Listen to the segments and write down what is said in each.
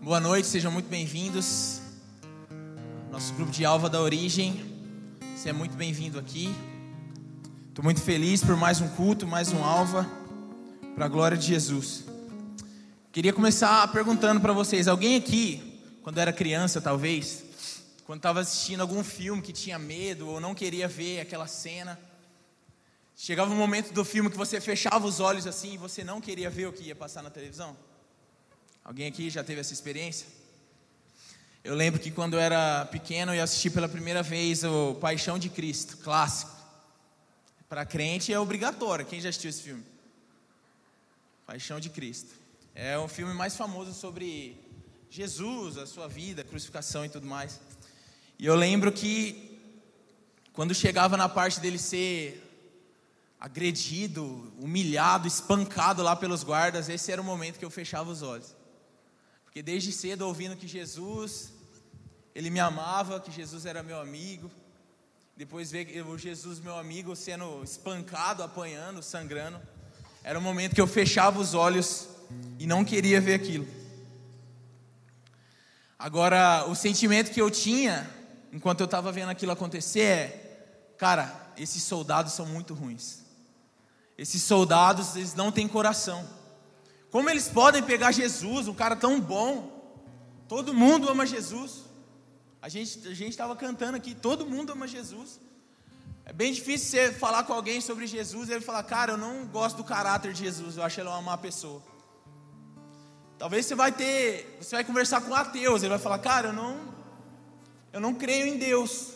Boa noite, sejam muito bem-vindos. Nosso grupo de Alva da Origem, você é muito bem-vindo aqui. Estou muito feliz por mais um culto, mais um Alva, para a glória de Jesus. Queria começar perguntando para vocês: alguém aqui, quando era criança, talvez, quando estava assistindo algum filme que tinha medo ou não queria ver aquela cena, chegava um momento do filme que você fechava os olhos assim e você não queria ver o que ia passar na televisão? Alguém aqui já teve essa experiência? Eu lembro que quando eu era pequeno eu assisti pela primeira vez o Paixão de Cristo, clássico. Para crente é obrigatório. Quem já assistiu esse filme? Paixão de Cristo. É o filme mais famoso sobre Jesus, a sua vida, a crucificação e tudo mais. E eu lembro que quando chegava na parte dele ser agredido, humilhado, espancado lá pelos guardas, esse era o momento que eu fechava os olhos. Porque desde cedo ouvindo que Jesus, ele me amava, que Jesus era meu amigo. Depois ver o Jesus, meu amigo, sendo espancado, apanhando, sangrando. Era o momento que eu fechava os olhos e não queria ver aquilo. Agora, o sentimento que eu tinha enquanto eu estava vendo aquilo acontecer é: cara, esses soldados são muito ruins. Esses soldados, eles não têm coração. Como eles podem pegar Jesus, um cara tão bom? Todo mundo ama Jesus. A gente a estava cantando aqui, todo mundo ama Jesus. É bem difícil você falar com alguém sobre Jesus e ele falar, cara, eu não gosto do caráter de Jesus, eu acho ele uma má pessoa. Talvez você vai ter, você vai conversar com ateus, ele vai falar, cara, eu não, eu não creio em Deus,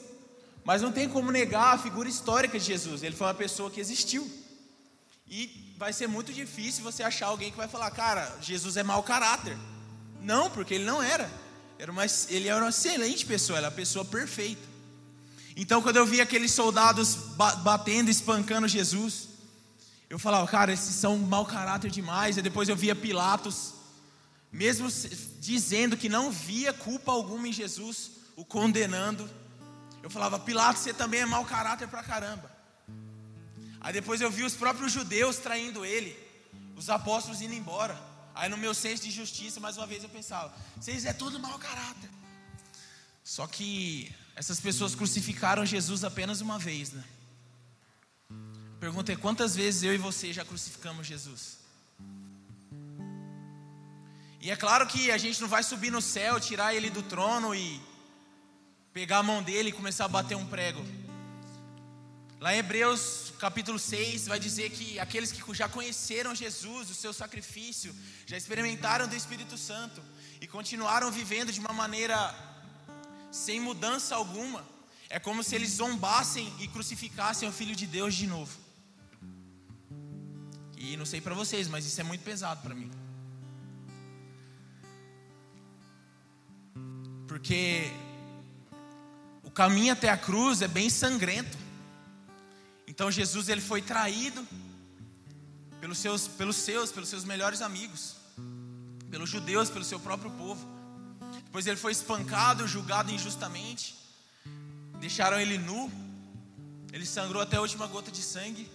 mas não tem como negar a figura histórica de Jesus. Ele foi uma pessoa que existiu. E vai ser muito difícil você achar alguém que vai falar, cara, Jesus é mau caráter. Não, porque ele não era. era uma, ele era uma excelente pessoa, era a pessoa perfeita. Então, quando eu vi aqueles soldados batendo, espancando Jesus, eu falava, cara, esses são mau caráter demais. E depois eu via Pilatos, mesmo dizendo que não via culpa alguma em Jesus, o condenando. Eu falava, Pilatos, você também é mau caráter pra caramba. Aí depois eu vi os próprios judeus traindo ele, os apóstolos indo embora. Aí no meu senso de justiça, mais uma vez eu pensava: vocês é tudo mau caráter. Só que essas pessoas crucificaram Jesus apenas uma vez, né? Pergunta é: quantas vezes eu e você já crucificamos Jesus? E é claro que a gente não vai subir no céu, tirar ele do trono e pegar a mão dele e começar a bater um prego. Lá em Hebreus capítulo 6 vai dizer que aqueles que já conheceram Jesus, o seu sacrifício, já experimentaram do Espírito Santo e continuaram vivendo de uma maneira sem mudança alguma, é como se eles zombassem e crucificassem o Filho de Deus de novo. E não sei para vocês, mas isso é muito pesado para mim. Porque o caminho até a cruz é bem sangrento. Então Jesus ele foi traído pelos seus, pelos seus, pelos seus melhores amigos, pelos judeus, pelo seu próprio povo. Depois ele foi espancado, julgado injustamente. Deixaram ele nu. Ele sangrou até a última gota de sangue.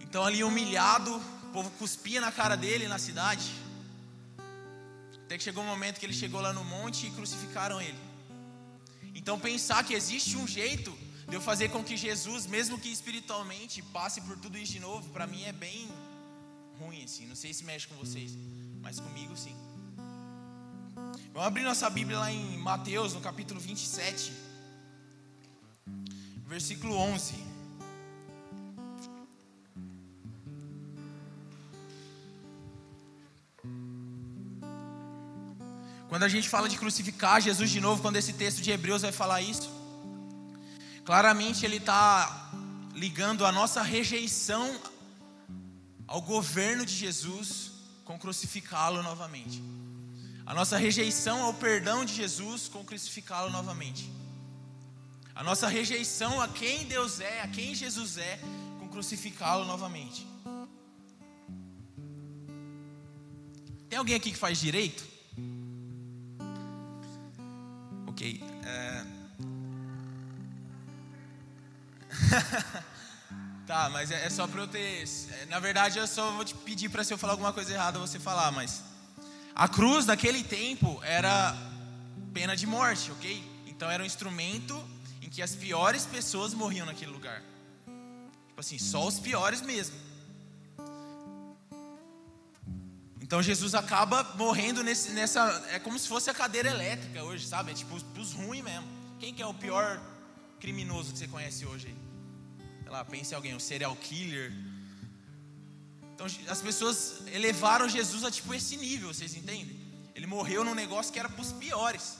Então ali humilhado, o povo cuspia na cara dele na cidade. Até que chegou um momento que ele chegou lá no monte e crucificaram ele. Então pensar que existe um jeito de eu fazer com que Jesus, mesmo que espiritualmente, passe por tudo isso de novo, para mim é bem ruim assim. Não sei se mexe com vocês, mas comigo sim. Vamos abrir nossa Bíblia lá em Mateus, no capítulo 27, versículo 11. Quando a gente fala de crucificar Jesus de novo, quando esse texto de Hebreus vai falar isso, Claramente ele está ligando a nossa rejeição ao governo de Jesus com crucificá-lo novamente. A nossa rejeição ao perdão de Jesus com crucificá-lo novamente. A nossa rejeição a quem Deus é, a quem Jesus é, com crucificá-lo novamente. Tem alguém aqui que faz direito? Tá, mas é, é só pra eu ter. é, Na verdade, eu só vou te pedir pra se eu falar alguma coisa errada você falar, mas. A cruz naquele tempo era pena de morte, ok? Então era um instrumento em que as piores pessoas morriam naquele lugar. Tipo assim, só os piores mesmo. Então Jesus acaba morrendo nesse, nessa. É como se fosse a cadeira elétrica hoje, sabe? É tipo os ruins mesmo. Quem que é o pior criminoso que você conhece hoje aí? Sei lá, pense em alguém, um serial killer. Então as pessoas elevaram Jesus a tipo esse nível, vocês entendem? Ele morreu num negócio que era para os piores.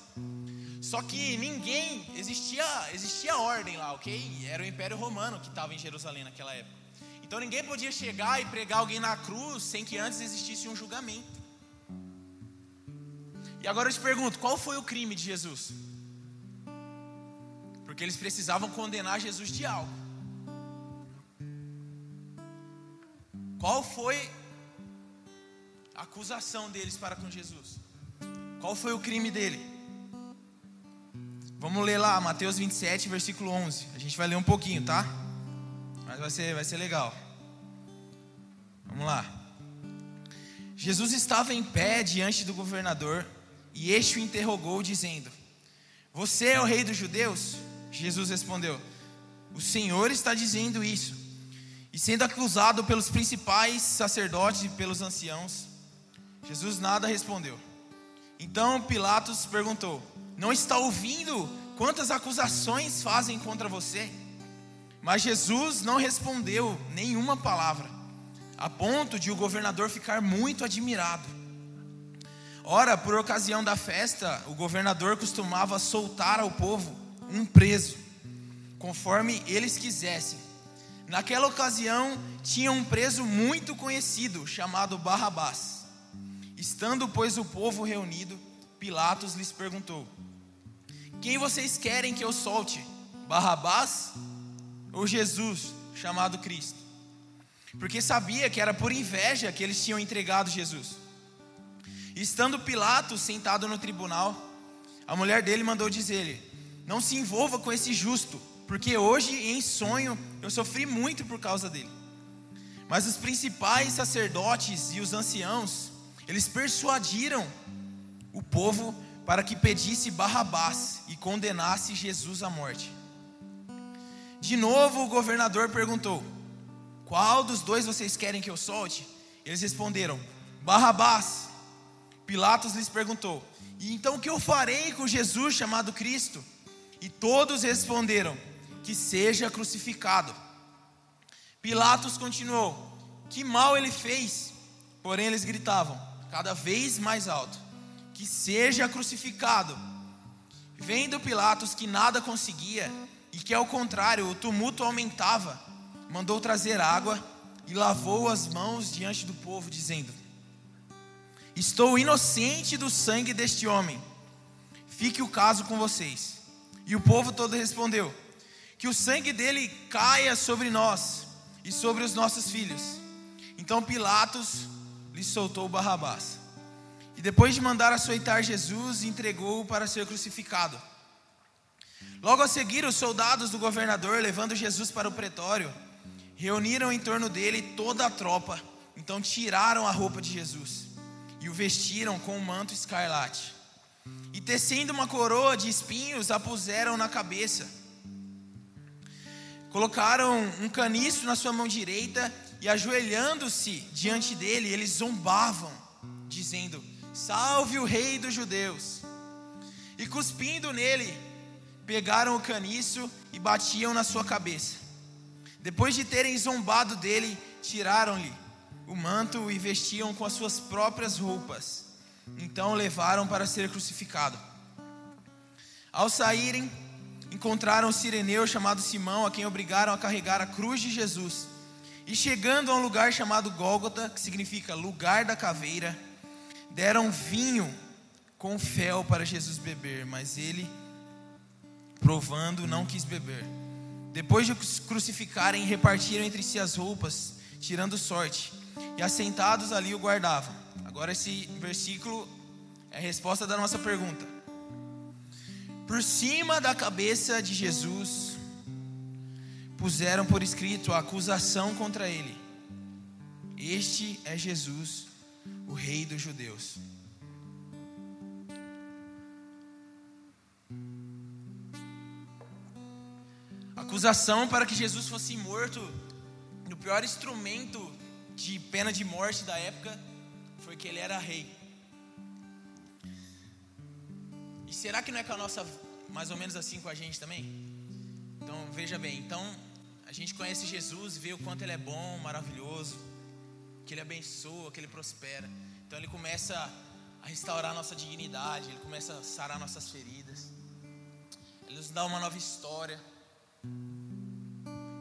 Só que ninguém, existia, existia ordem lá, ok? Era o Império Romano que estava em Jerusalém naquela época. Então ninguém podia chegar e pregar alguém na cruz sem que antes existisse um julgamento. E agora eu te pergunto, qual foi o crime de Jesus? Porque eles precisavam condenar Jesus de algo. Qual foi a acusação deles para com Jesus? Qual foi o crime dele? Vamos ler lá, Mateus 27, versículo 11. A gente vai ler um pouquinho, tá? Mas vai ser, vai ser legal. Vamos lá. Jesus estava em pé diante do governador e este o interrogou, dizendo: Você é o rei dos judeus? Jesus respondeu: O Senhor está dizendo isso. E sendo acusado pelos principais sacerdotes e pelos anciãos, Jesus nada respondeu. Então Pilatos perguntou: Não está ouvindo quantas acusações fazem contra você? Mas Jesus não respondeu nenhuma palavra, a ponto de o governador ficar muito admirado. Ora, por ocasião da festa, o governador costumava soltar ao povo um preso, conforme eles quisessem. Naquela ocasião, tinha um preso muito conhecido, chamado Barrabás. Estando, pois, o povo reunido, Pilatos lhes perguntou: Quem vocês querem que eu solte? Barrabás ou Jesus, chamado Cristo? Porque sabia que era por inveja que eles tinham entregado Jesus. Estando Pilatos sentado no tribunal, a mulher dele mandou dizer-lhe: Não se envolva com esse justo, porque hoje em sonho eu sofri muito por causa dele. Mas os principais sacerdotes e os anciãos, eles persuadiram o povo para que pedisse Barrabás e condenasse Jesus à morte. De novo o governador perguntou: Qual dos dois vocês querem que eu solte? Eles responderam: Barrabás. Pilatos lhes perguntou: E então o que eu farei com Jesus chamado Cristo? E todos responderam: Que seja crucificado. Pilatos continuou: Que mal ele fez? Porém eles gritavam, cada vez mais alto: Que seja crucificado. Vendo Pilatos que nada conseguia, e que ao contrário o tumulto aumentava, mandou trazer água e lavou as mãos diante do povo, dizendo: Estou inocente do sangue deste homem, fique o caso com vocês. E o povo todo respondeu: Que o sangue dele caia sobre nós e sobre os nossos filhos. Então Pilatos lhe soltou Barrabás. E depois de mandar açoitar Jesus, entregou-o para ser crucificado. Logo a seguir, os soldados do governador, levando Jesus para o pretório, reuniram em torno dele toda a tropa. Então tiraram a roupa de Jesus e o vestiram com um manto escarlate. E tecendo uma coroa de espinhos, a puseram na cabeça. Colocaram um caniço na sua mão direita e, ajoelhando-se diante dele, eles zombavam, dizendo: Salve o rei dos judeus! E cuspindo nele, pegaram o caniço e batiam na sua cabeça. Depois de terem zombado dele, tiraram-lhe o manto e vestiam com as suas próprias roupas. Então o levaram para ser crucificado. Ao saírem, encontraram um sireneu chamado Simão, a quem obrigaram a carregar a cruz de Jesus. E chegando a um lugar chamado Gólgota, que significa lugar da caveira, deram vinho com fel para Jesus beber, mas ele, provando, não quis beber. Depois de os crucificarem, repartiram entre si as roupas, tirando sorte, e assentados ali o guardavam. Agora, esse versículo é a resposta da nossa pergunta. Por cima da cabeça de Jesus puseram por escrito a acusação contra ele: Este é Jesus, o Rei dos Judeus. Acusação para que Jesus fosse morto no pior instrumento de pena de morte da época foi que ele era rei. E será que não é com a nossa mais ou menos assim com a gente também? Então veja bem, então a gente conhece Jesus, vê o quanto ele é bom, maravilhoso, que ele abençoa, que ele prospera. Então ele começa a restaurar a nossa dignidade, ele começa a sarar nossas feridas. Ele nos dá uma nova história.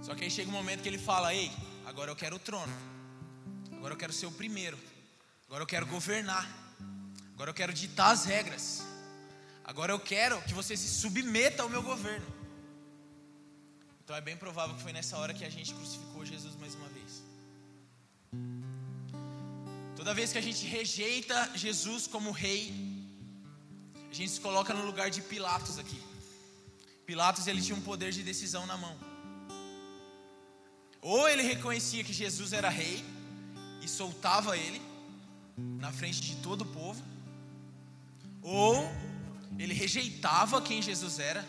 Só que aí chega um momento que ele fala: "Ei, agora eu quero o trono. Agora eu quero ser o primeiro. Agora eu quero governar. Agora eu quero ditar as regras. Agora eu quero que você se submeta ao meu governo." Então é bem provável que foi nessa hora que a gente crucificou Jesus mais uma vez. Toda vez que a gente rejeita Jesus como rei, a gente se coloca no lugar de Pilatos aqui. Pilatos ele tinha um poder de decisão na mão. Ou ele reconhecia que Jesus era rei e soltava ele na frente de todo o povo, ou ele rejeitava quem Jesus era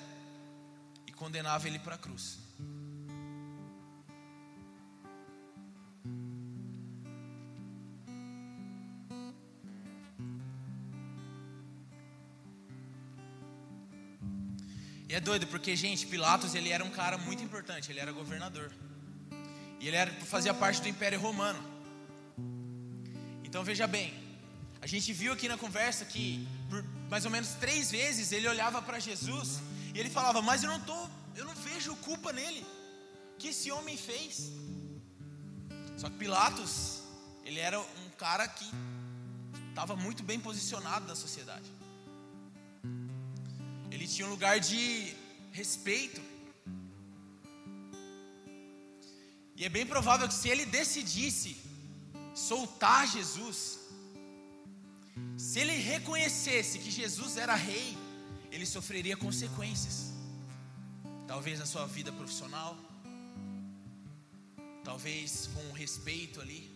e condenava ele para a cruz. E é doido porque, gente, Pilatos ele era um cara muito importante, ele era governador. E ele era, fazia parte do Império Romano. Então veja bem, a gente viu aqui na conversa que por mais ou menos três vezes ele olhava para Jesus e ele falava: Mas eu não tô, eu não vejo culpa nele. O que esse homem fez? Só que Pilatos, ele era um cara que estava muito bem posicionado na sociedade. Ele tinha um lugar de respeito. E é bem provável que se ele decidisse soltar Jesus, se ele reconhecesse que Jesus era rei, ele sofreria consequências. Talvez na sua vida profissional, talvez com respeito ali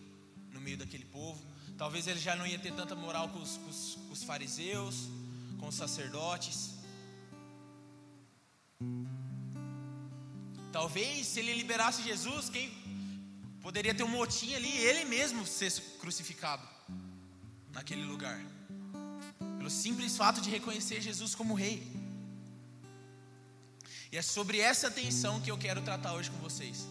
no meio daquele povo, talvez ele já não ia ter tanta moral com os, com os, com os fariseus, com os sacerdotes. Talvez se ele liberasse Jesus, quem poderia ter um motim ali, ele mesmo ser crucificado naquele lugar. Pelo simples fato de reconhecer Jesus como rei. E é sobre essa tensão que eu quero tratar hoje com vocês.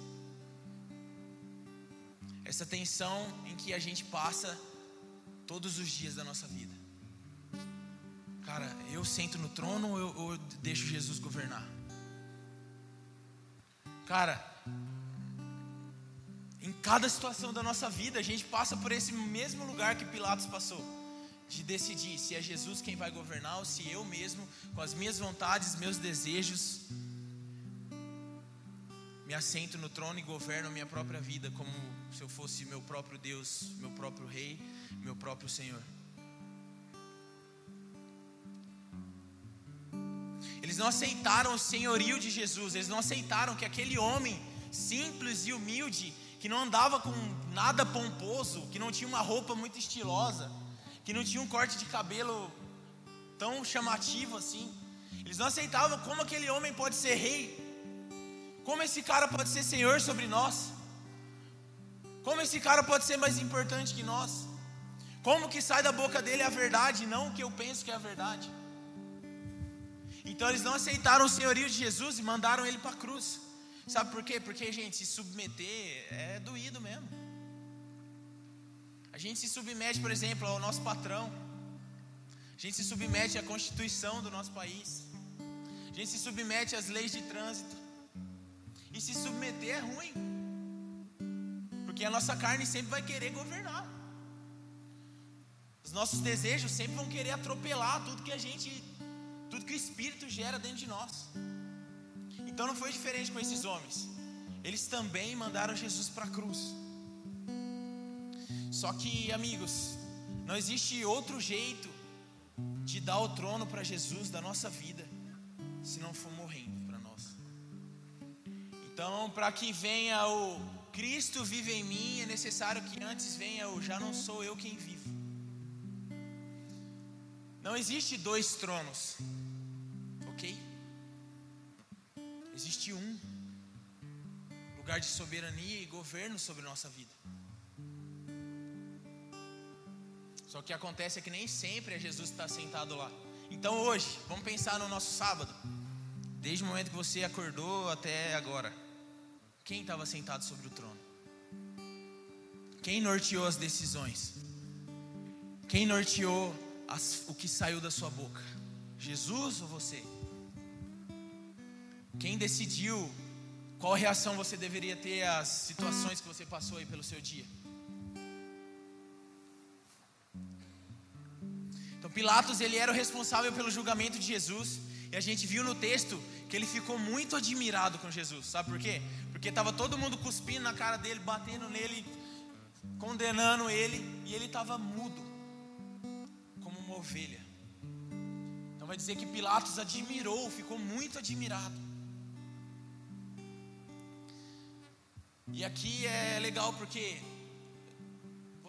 Essa tensão em que a gente passa todos os dias da nossa vida. Cara, eu sento no trono ou eu, eu deixo Jesus governar? Cara, em cada situação da nossa vida, a gente passa por esse mesmo lugar que Pilatos passou, de decidir se é Jesus quem vai governar ou se eu mesmo, com as minhas vontades, meus desejos, me assento no trono e governo a minha própria vida como se eu fosse meu próprio Deus, meu próprio Rei, meu próprio Senhor. Eles não aceitaram o senhorio de Jesus, eles não aceitaram que aquele homem simples e humilde, que não andava com nada pomposo, que não tinha uma roupa muito estilosa, que não tinha um corte de cabelo tão chamativo assim, eles não aceitavam como aquele homem pode ser rei, como esse cara pode ser senhor sobre nós, como esse cara pode ser mais importante que nós, como que sai da boca dele a verdade, não o que eu penso que é a verdade. Então eles não aceitaram o senhorio de Jesus e mandaram ele para a cruz. Sabe por quê? Porque, gente, se submeter é doído mesmo. A gente se submete, por exemplo, ao nosso patrão. A gente se submete à constituição do nosso país. A gente se submete às leis de trânsito. E se submeter é ruim. Porque a nossa carne sempre vai querer governar. Os nossos desejos sempre vão querer atropelar tudo que a gente tudo que o Espírito gera dentro de nós. Então não foi diferente com esses homens. Eles também mandaram Jesus para a cruz. Só que, amigos, não existe outro jeito de dar o trono para Jesus da nossa vida se não for morrendo para nós. Então, para que venha o Cristo vive em mim, é necessário que antes venha o já não sou eu quem vivo. Não existe dois tronos, ok? Existe um lugar de soberania e governo sobre nossa vida. Só que acontece é que nem sempre é Jesus que está sentado lá. Então hoje, vamos pensar no nosso sábado. Desde o momento que você acordou até agora, quem estava sentado sobre o trono? Quem norteou as decisões? Quem norteou as, o que saiu da sua boca? Jesus ou você? Quem decidiu qual reação você deveria ter às situações que você passou aí pelo seu dia? Pilatos ele era o responsável pelo julgamento de Jesus e a gente viu no texto que ele ficou muito admirado com Jesus. Sabe por quê? Porque estava todo mundo cuspindo na cara dele, batendo nele, condenando ele, e ele estava mudo, como uma ovelha. Então vai dizer que Pilatos admirou, ficou muito admirado. E aqui é legal porque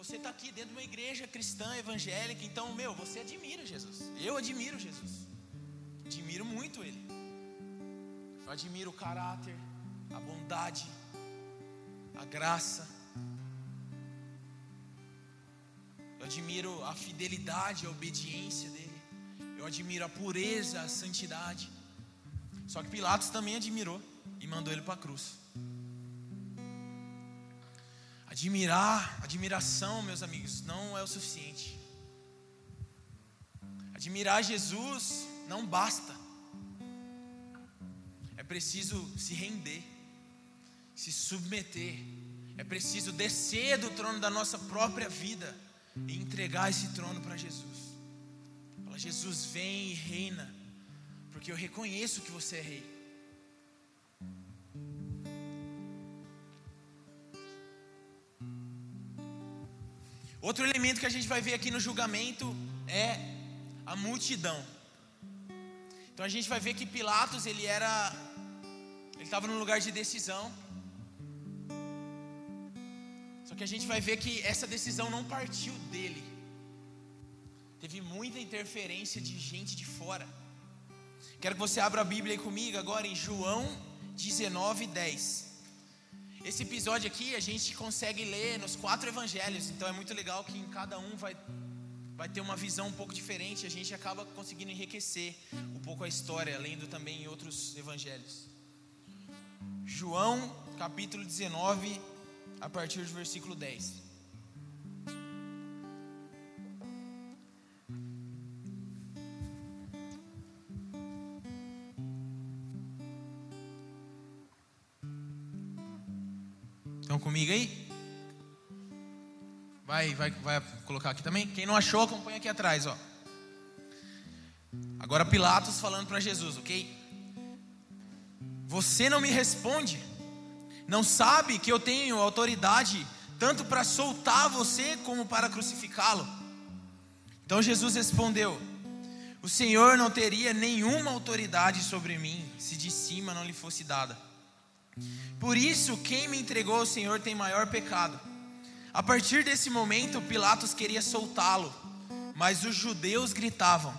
você está aqui dentro de uma igreja cristã, evangélica, então, meu, você admira Jesus. Eu admiro Jesus. Admiro muito ele. Eu admiro o caráter, a bondade, a graça. Eu admiro a fidelidade, a obediência dele. Eu admiro a pureza, a santidade. Só que Pilatos também admirou e mandou ele para a cruz. Admirar, admiração, meus amigos, não é o suficiente. Admirar Jesus não basta. É preciso se render, se submeter. É preciso descer do trono da nossa própria vida e entregar esse trono para Jesus. Fala, Jesus, vem e reina, porque eu reconheço que você é rei. Outro elemento que a gente vai ver aqui no julgamento é a multidão. Então a gente vai ver que Pilatos ele era ele estava num lugar de decisão. Só que a gente vai ver que essa decisão não partiu dele. Teve muita interferência de gente de fora. Quero que você abra a Bíblia comigo agora em João 19, 10. Esse episódio aqui a gente consegue ler nos quatro evangelhos, então é muito legal que em cada um vai vai ter uma visão um pouco diferente, a gente acaba conseguindo enriquecer um pouco a história, lendo também em outros evangelhos. João, capítulo 19, a partir do versículo 10. Comigo aí? Vai, vai, vai colocar aqui também. Quem não achou, acompanha aqui atrás, ó. Agora Pilatos falando para Jesus, ok? Você não me responde. Não sabe que eu tenho autoridade tanto para soltar você como para crucificá-lo? Então Jesus respondeu: O Senhor não teria nenhuma autoridade sobre mim se de cima não lhe fosse dada. Por isso, quem me entregou ao Senhor tem maior pecado. A partir desse momento, Pilatos queria soltá-lo, mas os judeus gritavam: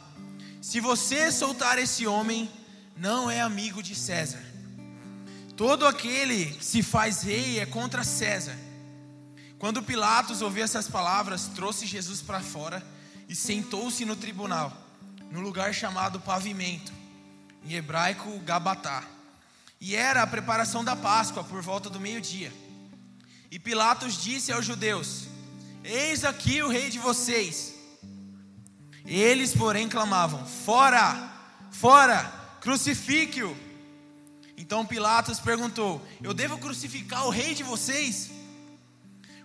Se você soltar esse homem, não é amigo de César. Todo aquele que se faz rei é contra César. Quando Pilatos ouviu essas palavras, trouxe Jesus para fora e sentou-se no tribunal, no lugar chamado Pavimento, em hebraico Gabatá. E era a preparação da Páscoa por volta do meio-dia. E Pilatos disse aos judeus: Eis aqui o rei de vocês. Eles, porém, clamavam: Fora, fora, crucifique-o. Então Pilatos perguntou: Eu devo crucificar o rei de vocês?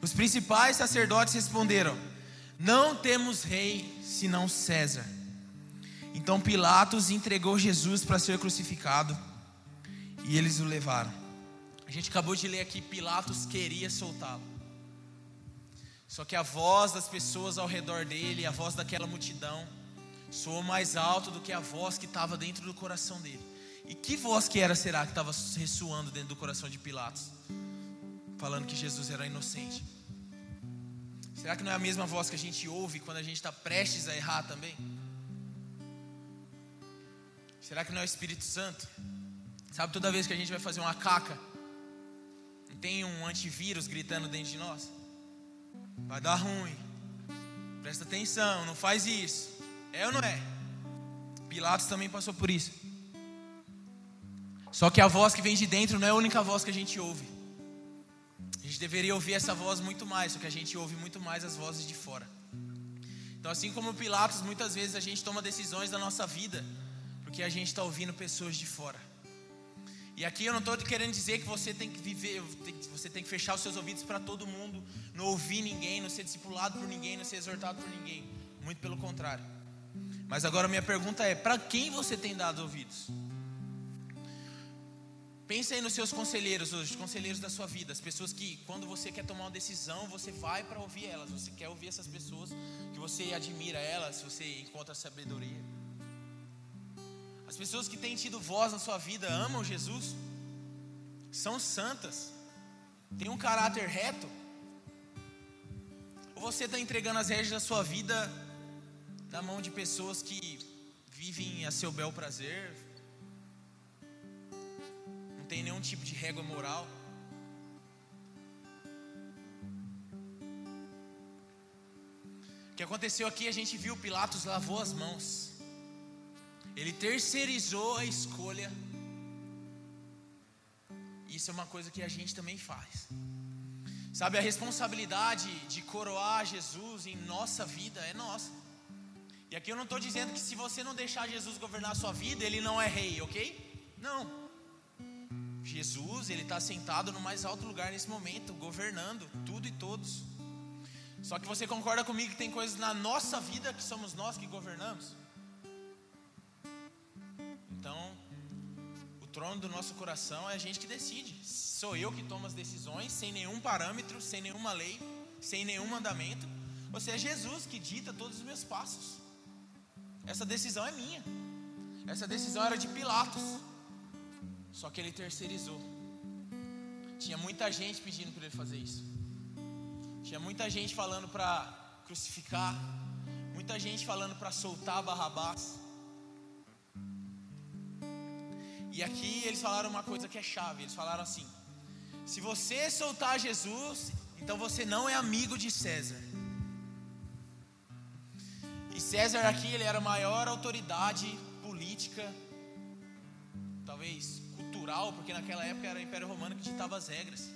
Os principais sacerdotes responderam: Não temos rei senão César. Então Pilatos entregou Jesus para ser crucificado e eles o levaram. A gente acabou de ler aqui, Pilatos queria soltá-lo. Só que a voz das pessoas ao redor dele, a voz daquela multidão, soou mais alto do que a voz que estava dentro do coração dele. E que voz que era, será, que estava ressoando dentro do coração de Pilatos? Falando que Jesus era inocente. Será que não é a mesma voz que a gente ouve quando a gente está prestes a errar também? Será que não é o Espírito Santo? Sabe, toda vez que a gente vai fazer uma caca, tem um antivírus gritando dentro de nós? Vai dar ruim. Presta atenção, não faz isso. É ou não é? Pilatos também passou por isso. Só que a voz que vem de dentro não é a única voz que a gente ouve. A gente deveria ouvir essa voz muito mais, só que a gente ouve muito mais as vozes de fora. Então, assim como Pilatos, muitas vezes a gente toma decisões da nossa vida, porque a gente está ouvindo pessoas de fora. E aqui eu não estou querendo dizer que você tem que viver, você tem que fechar os seus ouvidos para todo mundo, não ouvir ninguém, não ser discipulado por ninguém, não ser exortado por ninguém. Muito pelo contrário. Mas agora minha pergunta é: para quem você tem dado ouvidos? Pensa aí nos seus conselheiros hoje, os conselheiros da sua vida, as pessoas que, quando você quer tomar uma decisão, você vai para ouvir elas, você quer ouvir essas pessoas que você admira elas, você encontra sabedoria. As pessoas que têm tido voz na sua vida amam Jesus, são santas, têm um caráter reto. Ou você está entregando as rédeas da sua vida na mão de pessoas que vivem a seu bel prazer, tem nenhum tipo de régua moral. O que aconteceu aqui, a gente viu Pilatos lavou as mãos. Ele terceirizou a escolha. Isso é uma coisa que a gente também faz. Sabe, a responsabilidade de coroar Jesus em nossa vida é nossa. E aqui eu não estou dizendo que se você não deixar Jesus governar a sua vida, ele não é rei, ok? Não. Jesus, ele está sentado no mais alto lugar nesse momento, governando tudo e todos. Só que você concorda comigo que tem coisas na nossa vida que somos nós que governamos? Então, o trono do nosso coração é a gente que decide. Sou eu que tomo as decisões, sem nenhum parâmetro, sem nenhuma lei, sem nenhum mandamento. Ou seja, é Jesus que dita todos os meus passos. Essa decisão é minha. Essa decisão era de Pilatos. Só que ele terceirizou. Tinha muita gente pedindo para ele fazer isso. Tinha muita gente falando para crucificar. Muita gente falando para soltar Barrabás. E aqui eles falaram uma coisa que é chave. Eles falaram assim: se você soltar Jesus, então você não é amigo de César. E César aqui ele era a maior autoridade política, talvez cultural, porque naquela época era o Império Romano que ditava as regras.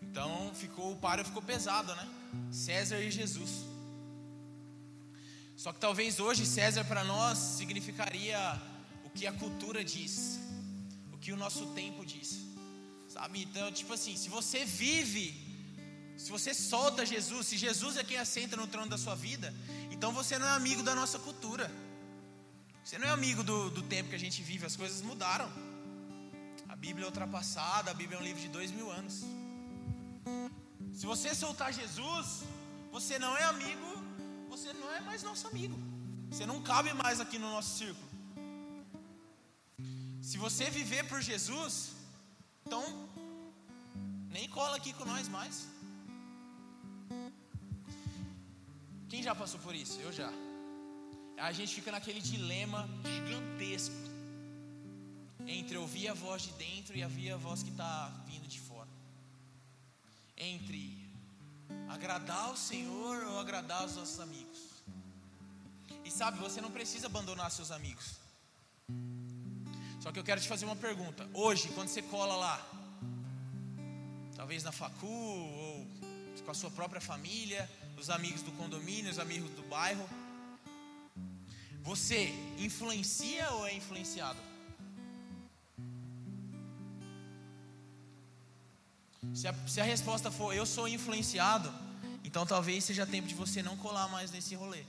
Então ficou o páreo ficou pesado, né? César e Jesus. Só que talvez hoje César para nós significaria que a cultura diz, o que o nosso tempo diz. Sabe? Então, tipo assim, se você vive, se você solta Jesus, se Jesus é quem assenta no trono da sua vida, então você não é amigo da nossa cultura. Você não é amigo do, do tempo que a gente vive, as coisas mudaram. A Bíblia é ultrapassada, a Bíblia é um livro de dois mil anos. Se você soltar Jesus, você não é amigo, você não é mais nosso amigo. Você não cabe mais aqui no nosso círculo. Se você viver por Jesus, então nem cola aqui com nós mais. Quem já passou por isso? Eu já a gente fica naquele dilema gigantesco entre ouvir a voz de dentro e ouvir a voz que está vindo de fora. Entre agradar o Senhor ou agradar os nossos amigos. E sabe, você não precisa abandonar seus amigos. Só que eu quero te fazer uma pergunta. Hoje, quando você cola lá, talvez na facu ou com a sua própria família, os amigos do condomínio, os amigos do bairro, você influencia ou é influenciado? Se a, se a resposta for eu sou influenciado, então talvez seja tempo de você não colar mais nesse rolê.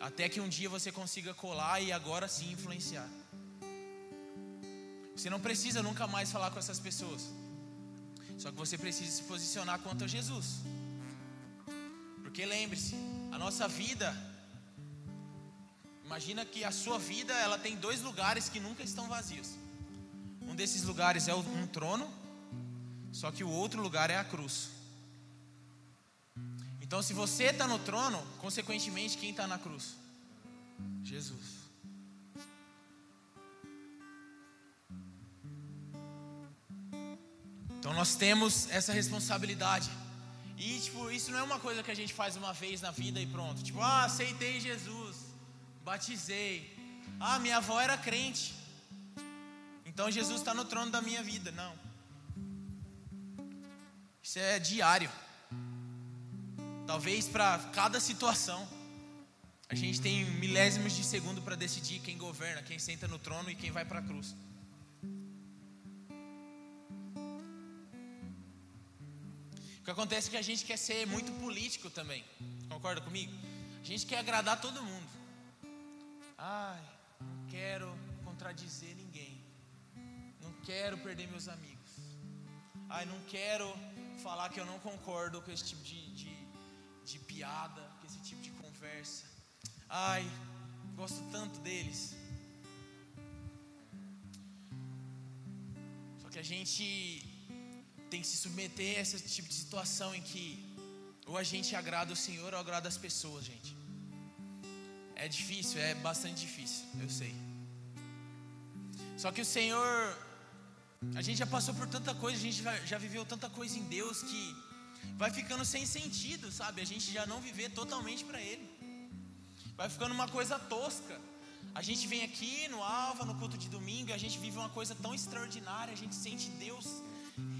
Até que um dia você consiga colar e agora sim influenciar. Você não precisa nunca mais falar com essas pessoas. Só que você precisa se posicionar quanto a Jesus. Porque lembre-se, a nossa vida Imagina que a sua vida ela tem dois lugares que nunca estão vazios. Um desses lugares é um trono, só que o outro lugar é a cruz. Então, se você está no trono, consequentemente, quem está na cruz? Jesus. Então nós temos essa responsabilidade. E tipo, isso não é uma coisa que a gente faz uma vez na vida e pronto. Tipo, ah, aceitei Jesus, batizei. Ah, minha avó era crente. Então Jesus está no trono da minha vida. Não. Isso é diário. Talvez para cada situação. A gente tem milésimos de segundo para decidir quem governa, quem senta no trono e quem vai para a cruz. O que acontece é que a gente quer ser muito político também. Concorda comigo? A gente quer agradar todo mundo. Ai, não quero contradizer ninguém. Não quero perder meus amigos. Ai, não quero falar que eu não concordo com esse tipo de, de, de piada, com esse tipo de conversa. Ai, gosto tanto deles. Só que a gente tem que se submeter a esse tipo de situação em que ou a gente agrada o Senhor ou agrada as pessoas, gente. É difícil, é bastante difícil, eu sei. Só que o Senhor, a gente já passou por tanta coisa, a gente já viveu tanta coisa em Deus que vai ficando sem sentido, sabe? A gente já não viver totalmente para Ele. Vai ficando uma coisa tosca. A gente vem aqui no Alva, no culto de domingo, e a gente vive uma coisa tão extraordinária, a gente sente Deus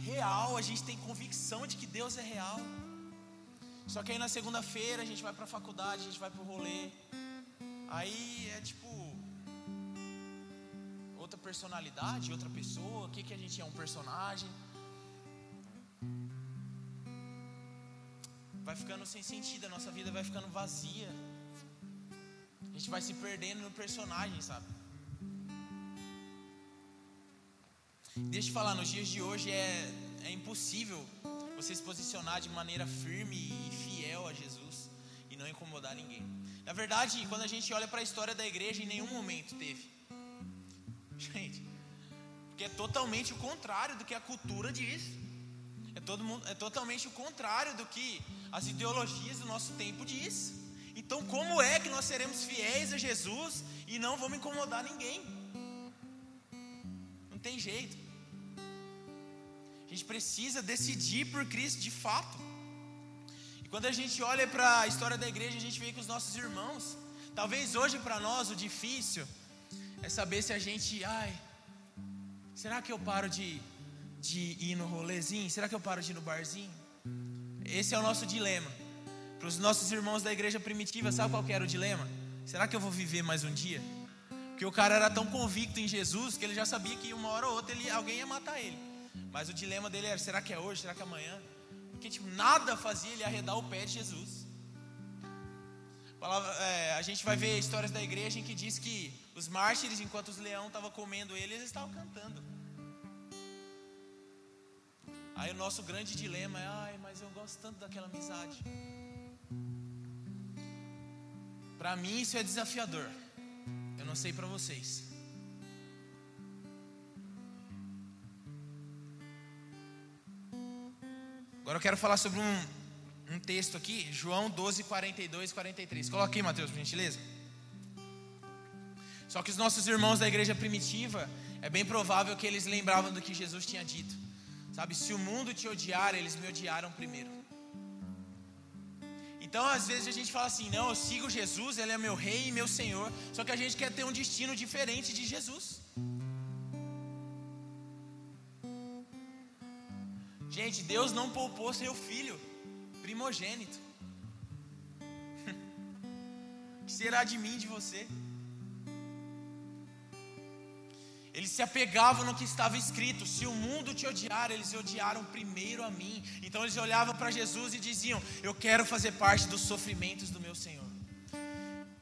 real, a gente tem convicção de que Deus é real. Só que aí na segunda-feira a gente vai para a faculdade, a gente vai para o rolê. Aí é tipo outra personalidade, outra pessoa. O que, que a gente é? Um personagem. Vai ficando sem sentido, a nossa vida vai ficando vazia. A gente vai se perdendo no personagem, sabe? Deixa eu falar, nos dias de hoje é, é impossível você se posicionar de maneira firme e fiel a Jesus e não incomodar ninguém. Na verdade, quando a gente olha para a história da igreja, em nenhum momento teve. Gente, porque é totalmente o contrário do que a cultura diz. É, todo mundo, é totalmente o contrário do que as ideologias do nosso tempo diz. Então, como é que nós seremos fiéis a Jesus e não vamos incomodar ninguém? Não tem jeito. A gente precisa decidir por Cristo de fato. E quando a gente olha para a história da igreja, a gente vê que os nossos irmãos, talvez hoje para nós o difícil é saber se a gente, ai, será que eu paro de, de ir no rolezinho? Será que eu paro de ir no barzinho? Esse é o nosso dilema. Para os nossos irmãos da igreja primitiva, sabe qual era o dilema? Será que eu vou viver mais um dia? Porque o cara era tão convicto em Jesus que ele já sabia que uma hora ou outra ele, alguém ia matar ele. Mas o dilema dele era: será que é hoje? Será que é amanhã? Porque tipo, nada fazia ele arredar o pé de Jesus. É, a gente vai ver histórias da igreja em que diz que os mártires, enquanto os leões estavam comendo ele, eles estavam cantando. Aí o nosso grande dilema é: ai, mas eu gosto tanto daquela amizade. Para mim isso é desafiador. Eu não sei para vocês. Agora eu quero falar sobre um, um texto aqui, João 12, 42 43. Coloque aí, Mateus, por gentileza. Só que os nossos irmãos da igreja primitiva, é bem provável que eles lembravam do que Jesus tinha dito. Sabe, se o mundo te odiar, eles me odiaram primeiro. Então, às vezes a gente fala assim: não, eu sigo Jesus, ele é meu rei e meu senhor. Só que a gente quer ter um destino diferente de Jesus. Gente, Deus não poupou seu filho primogênito. que será de mim, de você? Eles se apegavam no que estava escrito: se o mundo te odiar, eles odiaram primeiro a mim. Então eles olhavam para Jesus e diziam: Eu quero fazer parte dos sofrimentos do meu Senhor.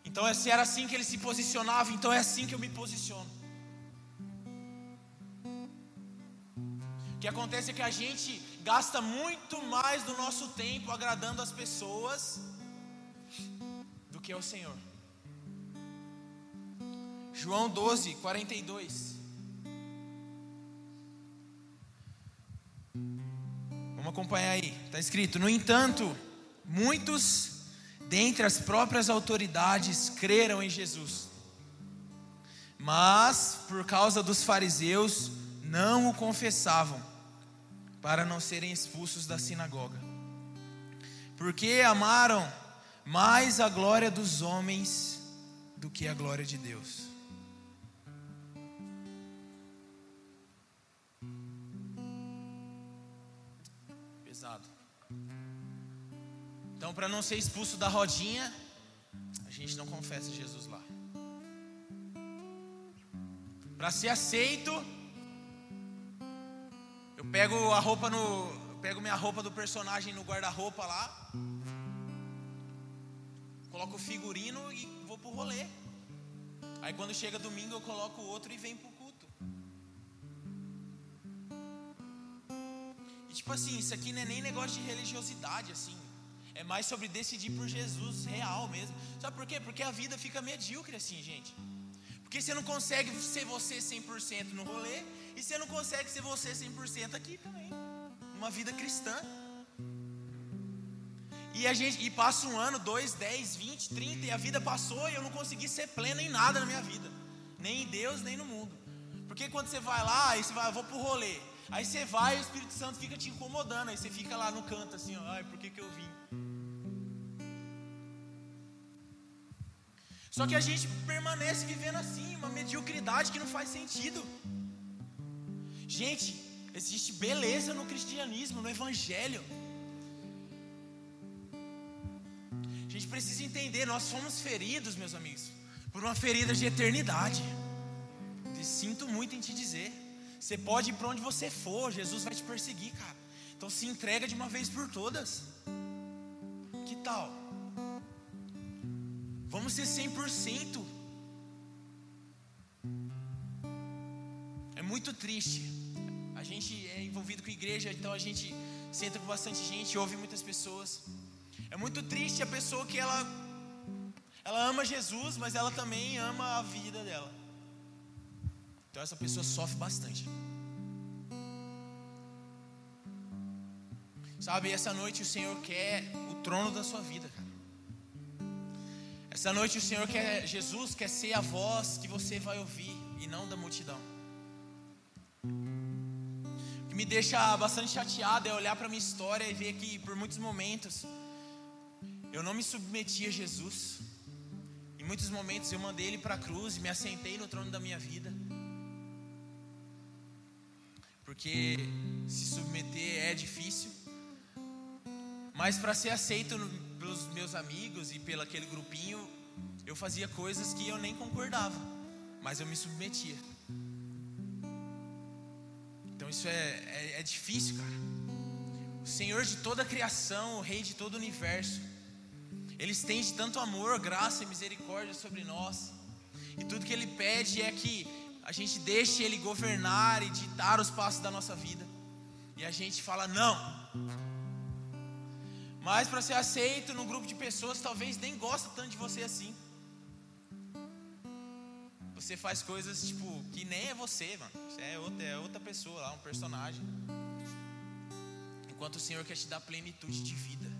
Então, se era assim que ele se posicionava, então é assim que eu me posiciono. O que acontece é que a gente gasta muito mais do nosso tempo agradando as pessoas do que ao Senhor. João 12, 42. Vamos acompanhar aí. Está escrito: No entanto, muitos dentre as próprias autoridades creram em Jesus. Mas, por causa dos fariseus, não o confessavam, para não serem expulsos da sinagoga. Porque amaram mais a glória dos homens do que a glória de Deus. Pesado. Então, para não ser expulso da rodinha, a gente não confessa Jesus lá. Para ser aceito, eu pego a roupa no, pego minha roupa do personagem no guarda-roupa lá, coloco o figurino e vou pro rolê. Aí quando chega domingo eu coloco o outro e vem pro culto. E tipo assim, isso aqui não é nem negócio de religiosidade assim. É mais sobre decidir por Jesus real mesmo. Sabe por quê? Porque a vida fica medíocre assim, gente. Porque você não consegue ser você 100% no rolê e você não consegue ser você 100% aqui também. Uma vida cristã. E a gente e passa um ano, dois, dez, vinte, trinta e a vida passou e eu não consegui ser pleno em nada na minha vida, nem em Deus, nem no mundo. Porque quando você vai lá, aí você vai, vou pro rolê. Aí você vai e o Espírito Santo fica te incomodando, aí você fica lá no canto assim, ó, ai, por que que eu vim? Só que a gente permanece vivendo assim, uma mediocridade que não faz sentido. Gente, existe beleza no cristianismo, no evangelho. A gente precisa entender, nós fomos feridos, meus amigos, por uma ferida de eternidade. E sinto muito em te dizer. Você pode ir para onde você for, Jesus vai te perseguir, cara. Então se entrega de uma vez por todas. Que tal? Vamos ser 100%. É muito triste. A gente é envolvido com igreja, então a gente senta com bastante gente, ouve muitas pessoas. É muito triste a pessoa que ela ela ama Jesus, mas ela também ama a vida dela. Então essa pessoa sofre bastante. Sabe, essa noite o Senhor quer o trono da sua vida, cara. Essa noite o Senhor quer, Jesus quer ser a voz que você vai ouvir e não da multidão. O que me deixa bastante chateado é olhar para minha história e ver que por muitos momentos eu não me submeti a Jesus. Em muitos momentos eu mandei ele para a cruz e me assentei no trono da minha vida. Porque se submeter é difícil. Mas para ser aceito pelos meus amigos e pelo aquele grupinho, eu fazia coisas que eu nem concordava, mas eu me submetia. Então isso é, é, é difícil, cara. O Senhor de toda a criação, o Rei de todo o universo, Ele estende tanto amor, graça e misericórdia sobre nós. E tudo que Ele pede é que a gente deixe Ele governar e ditar os passos da nossa vida. E a gente fala, não. Mas para ser aceito num grupo de pessoas, talvez nem gosta tanto de você assim. Você faz coisas tipo que nem é você, mano. Você é outra, é outra pessoa lá, um personagem. Enquanto o Senhor quer te dar plenitude de vida.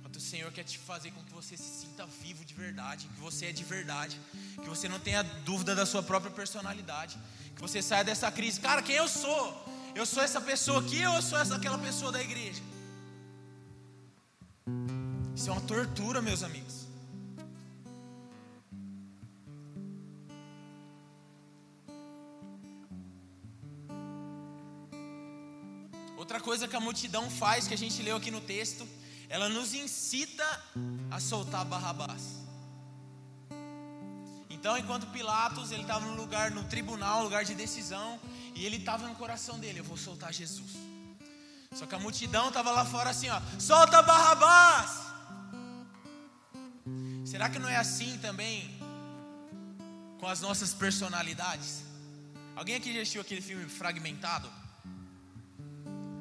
Enquanto o Senhor quer te fazer com que você se sinta vivo de verdade, que você é de verdade, que você não tenha dúvida da sua própria personalidade, que você saia dessa crise. Cara, quem eu sou? Eu sou essa pessoa aqui ou eu sou essa aquela pessoa da igreja? Isso é uma tortura, meus amigos. Outra coisa que a multidão faz, que a gente leu aqui no texto, ela nos incita a soltar Barrabás. Então, enquanto Pilatos, ele estava no lugar, no tribunal, lugar de decisão, e ele estava no coração dele, eu vou soltar Jesus. Só que a multidão estava lá fora assim, ó, solta Barrabás! Será que não é assim também com as nossas personalidades? Alguém aqui já assistiu aquele filme Fragmentado?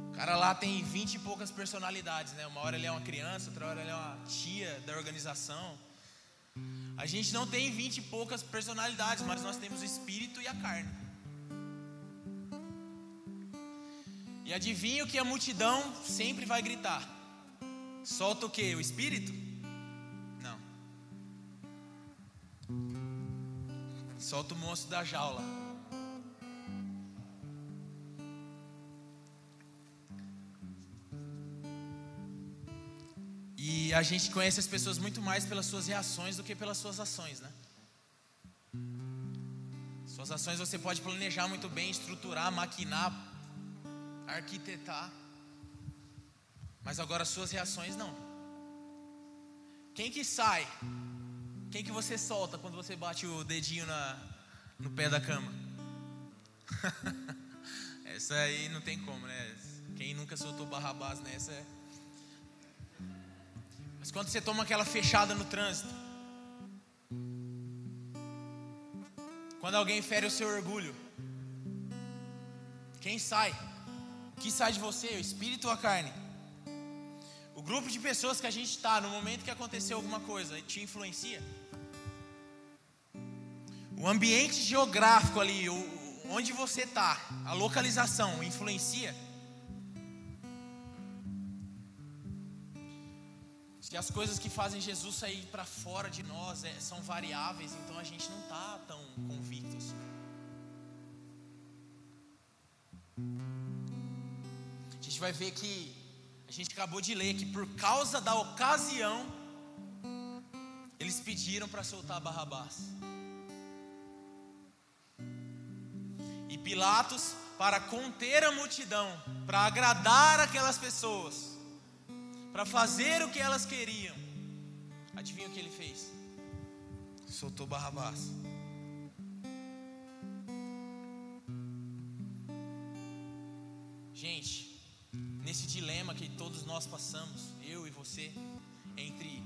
O cara lá tem vinte e poucas personalidades, né? Uma hora ele é uma criança, outra hora ele é uma tia da organização, A gente não tem vinte e poucas personalidades, mas nós temos o espírito e a carne. E adivinha o que a multidão sempre vai gritar? Solta o que? O espírito? Solta o monstro da jaula. E a gente conhece as pessoas muito mais pelas suas reações do que pelas suas ações, né? Suas ações você pode planejar muito bem, estruturar, maquinar, arquitetar. Mas agora suas reações não. Quem que sai? Quem que você solta quando você bate o dedinho na, no pé da cama? Essa aí não tem como, né? Quem nunca soltou Barrabás nessa é. Mas quando você toma aquela fechada no trânsito, quando alguém fere o seu orgulho, quem sai? O que sai de você? O espírito ou a carne? O grupo de pessoas que a gente está no momento que aconteceu alguma coisa te influencia? O ambiente geográfico ali, onde você está, a localização influencia? Se as coisas que fazem Jesus sair para fora de nós é, são variáveis, então a gente não está tão convicto assim. A gente vai ver que a gente acabou de ler que por causa da ocasião eles pediram para soltar Barrabás. Pilatos, para conter a multidão, para agradar aquelas pessoas, para fazer o que elas queriam, adivinha o que ele fez? Soltou Barrabás. Gente, nesse dilema que todos nós passamos, eu e você, entre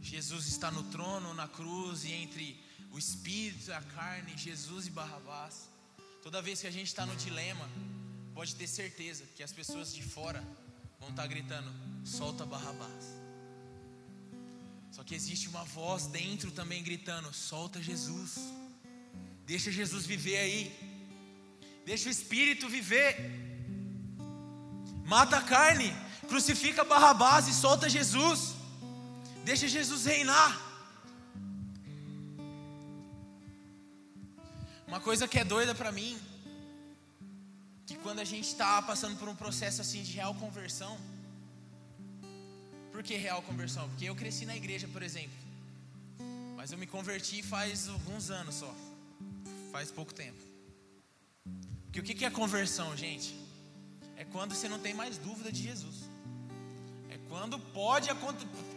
Jesus está no trono, na cruz, e entre o espírito e a carne, Jesus e Barrabás. Toda vez que a gente está no dilema, pode ter certeza que as pessoas de fora vão estar tá gritando: solta Barrabás. Só que existe uma voz dentro também gritando: solta Jesus. Deixa Jesus viver aí. Deixa o Espírito viver. Mata a carne, crucifica Barrabás e solta Jesus. Deixa Jesus reinar. Uma coisa que é doida para mim, que quando a gente está passando por um processo assim de real conversão, por que real conversão? Porque eu cresci na igreja, por exemplo, mas eu me converti faz alguns anos só, faz pouco tempo. Porque o que é conversão, gente? é quando você não tem mais dúvida de Jesus. É quando pode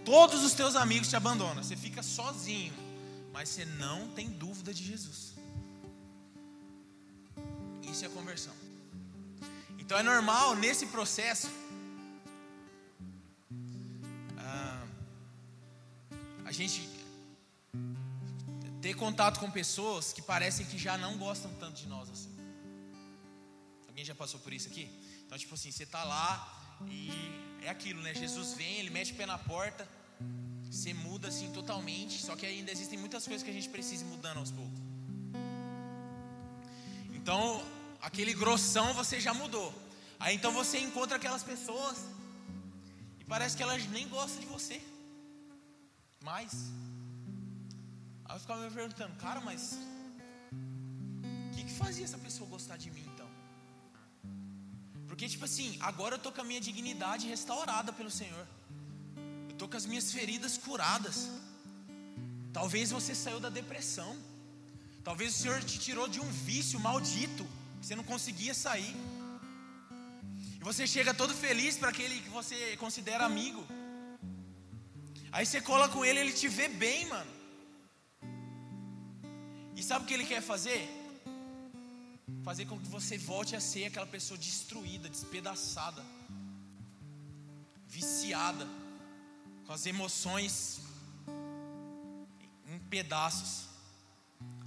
todos os teus amigos te abandonam, você fica sozinho, mas você não tem dúvida de Jesus. Isso é conversão. Então é normal nesse processo ah, a gente ter contato com pessoas que parecem que já não gostam tanto de nós assim. Alguém já passou por isso aqui? Então, tipo assim, você está lá e é aquilo, né? Jesus vem, ele mete o pé na porta, você muda assim totalmente. Só que ainda existem muitas coisas que a gente precisa ir mudando aos poucos. Então, aquele grossão você já mudou. Aí então você encontra aquelas pessoas e parece que elas nem gostam de você. Mas aí eu ficava me perguntando, cara, mas o que, que fazia essa pessoa gostar de mim então? Porque, tipo assim, agora eu tô com a minha dignidade restaurada pelo Senhor. Eu tô com as minhas feridas curadas. Talvez você saiu da depressão. Talvez o Senhor te tirou de um vício maldito. Você não conseguia sair. E você chega todo feliz para aquele que você considera amigo. Aí você cola com ele, ele te vê bem, mano. E sabe o que ele quer fazer? fazer com que você volte a ser aquela pessoa destruída, despedaçada, viciada, com as emoções em pedaços.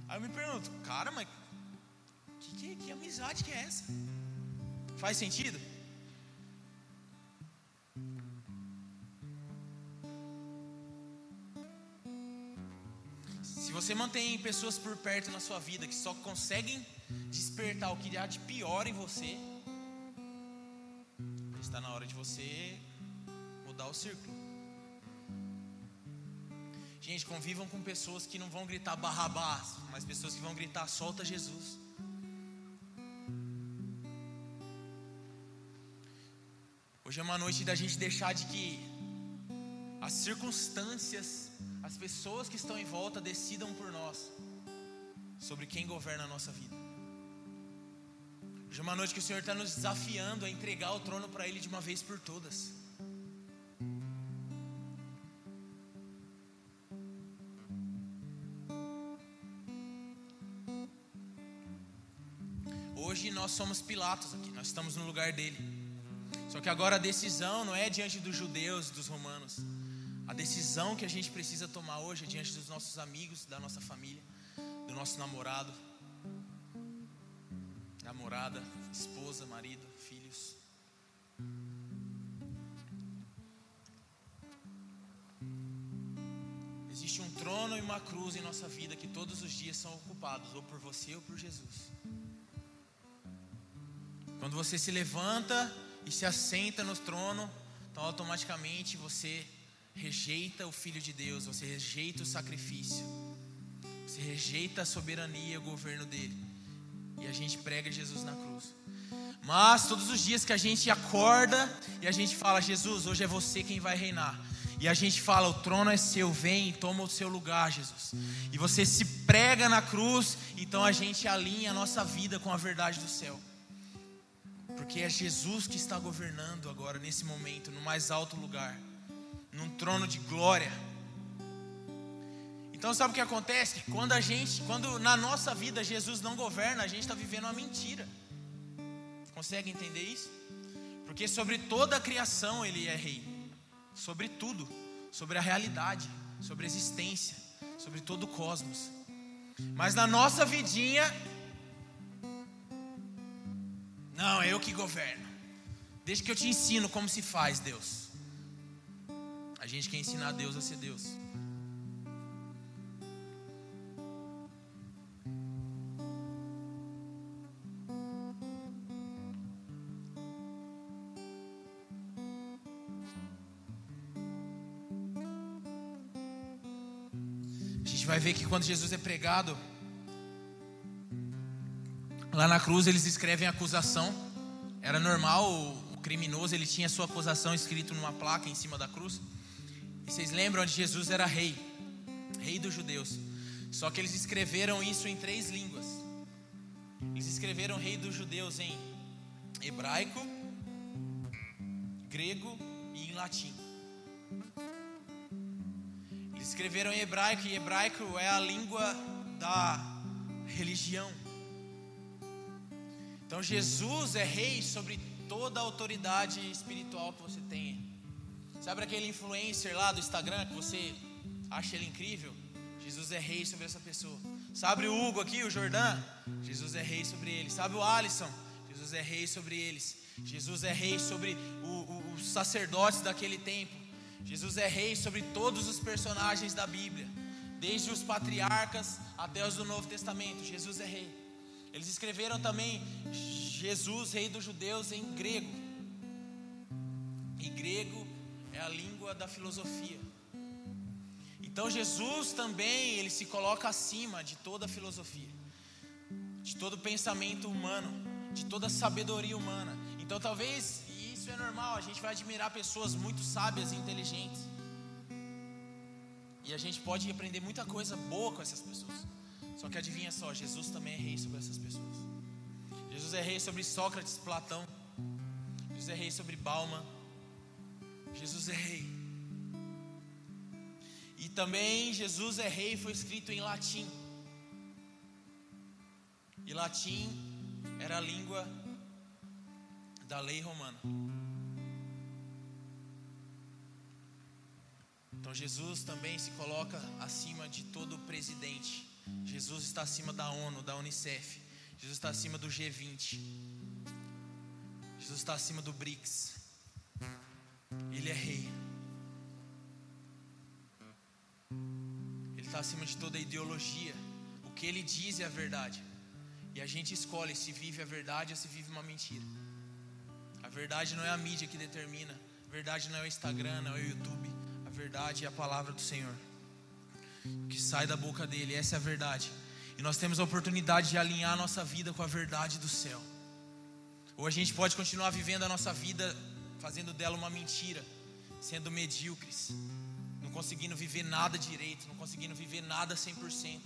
Aí eu me pergunto, cara, mas que, que, amizade que é essa? Faz sentido? você mantém pessoas por perto na sua vida que só conseguem despertar o que há de pior em você, está na hora de você mudar o círculo. Gente, convivam com pessoas que não vão gritar barrabás, mas pessoas que vão gritar solta Jesus. Hoje é uma noite da gente deixar de que as circunstâncias, as pessoas que estão em volta decidam por nós sobre quem governa a nossa vida. Hoje é uma noite que o Senhor está nos desafiando a entregar o trono para Ele de uma vez por todas. Hoje nós somos Pilatos aqui, nós estamos no lugar dele. Só que agora a decisão não é diante dos judeus, dos romanos. A decisão que a gente precisa tomar hoje é diante dos nossos amigos, da nossa família, do nosso namorado, namorada, esposa, marido, filhos. Existe um trono e uma cruz em nossa vida que todos os dias são ocupados, ou por você ou por Jesus. Quando você se levanta e se assenta no trono, então automaticamente você rejeita o Filho de Deus, você rejeita o sacrifício, você rejeita a soberania e o governo dele. E a gente prega Jesus na cruz. Mas todos os dias que a gente acorda e a gente fala, Jesus, hoje é você quem vai reinar. E a gente fala, o trono é seu, vem toma o seu lugar, Jesus. E você se prega na cruz, então a gente alinha a nossa vida com a verdade do céu. Porque é Jesus que está governando agora, nesse momento, no mais alto lugar, num trono de glória. Então sabe o que acontece? Quando a gente, quando na nossa vida Jesus não governa, a gente está vivendo uma mentira. Consegue entender isso? Porque sobre toda a criação Ele é rei, sobre tudo, sobre a realidade, sobre a existência, sobre todo o cosmos. Mas na nossa vidinha, não, é eu que governo. Deixa que eu te ensino como se faz, Deus. A gente quer ensinar Deus a ser Deus. A gente vai ver que quando Jesus é pregado, lá na cruz eles escrevem acusação. Era normal, o criminoso ele tinha sua acusação escrito numa placa em cima da cruz. E vocês lembram onde Jesus era rei, rei dos judeus. Só que eles escreveram isso em três línguas. Eles escreveram rei dos judeus em hebraico, grego e em latim. Eles escreveram em hebraico, e hebraico é a língua da religião. Então Jesus é rei sobre toda a autoridade espiritual que você tem. Sabe aquele influencer lá do Instagram que você acha ele incrível? Jesus é rei sobre essa pessoa. Sabe o Hugo aqui, o Jordão? Jesus é rei sobre ele. Sabe o Alisson? Jesus é rei sobre eles. Jesus é rei sobre o, o, os sacerdotes daquele tempo. Jesus é rei sobre todos os personagens da Bíblia, desde os patriarcas até os do Novo Testamento. Jesus é rei. Eles escreveram também Jesus, rei dos judeus, em grego. E grego é a língua da filosofia. Então Jesus também, ele se coloca acima de toda filosofia, de todo pensamento humano, de toda sabedoria humana. Então talvez, e isso é normal, a gente vai admirar pessoas muito sábias e inteligentes. E a gente pode aprender muita coisa boa com essas pessoas. Só que adivinha só, Jesus também é rei sobre essas pessoas. Jesus é rei sobre Sócrates, Platão. Jesus é rei sobre Balma. Jesus é rei. E também Jesus é rei foi escrito em latim. E latim era a língua da lei romana. Então Jesus também se coloca acima de todo presidente. Jesus está acima da ONU, da Unicef. Jesus está acima do G20. Jesus está acima do BRICS. Ele é rei. Ele está acima de toda ideologia. O que ele diz é a verdade. E a gente escolhe se vive a verdade ou se vive uma mentira. A verdade não é a mídia que determina. A verdade não é o Instagram, não é o YouTube. A verdade é a palavra do Senhor. Que sai da boca dele, essa é a verdade. E nós temos a oportunidade de alinhar a nossa vida com a verdade do céu. Ou a gente pode continuar vivendo a nossa vida fazendo dela uma mentira, sendo medíocres, não conseguindo viver nada direito, não conseguindo viver nada 100%,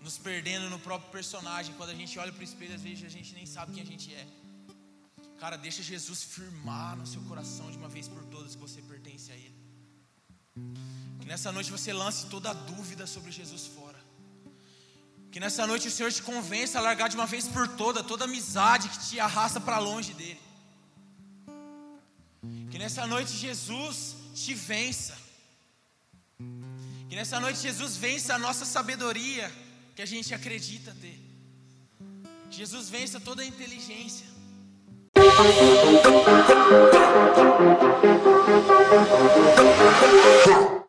nos perdendo no próprio personagem. Quando a gente olha para o espelho, às vezes a gente nem sabe quem a gente é. Cara, deixa Jesus firmar no seu coração de uma vez por todas que você pertence a Ele. Que nessa noite você lance toda a dúvida sobre Jesus fora. Que nessa noite o Senhor te convença a largar de uma vez por toda toda amizade que te arrasta para longe dele. Que nessa noite Jesus te vença. Que nessa noite Jesus vença a nossa sabedoria que a gente acredita ter. Que Jesus vença toda a inteligência. Música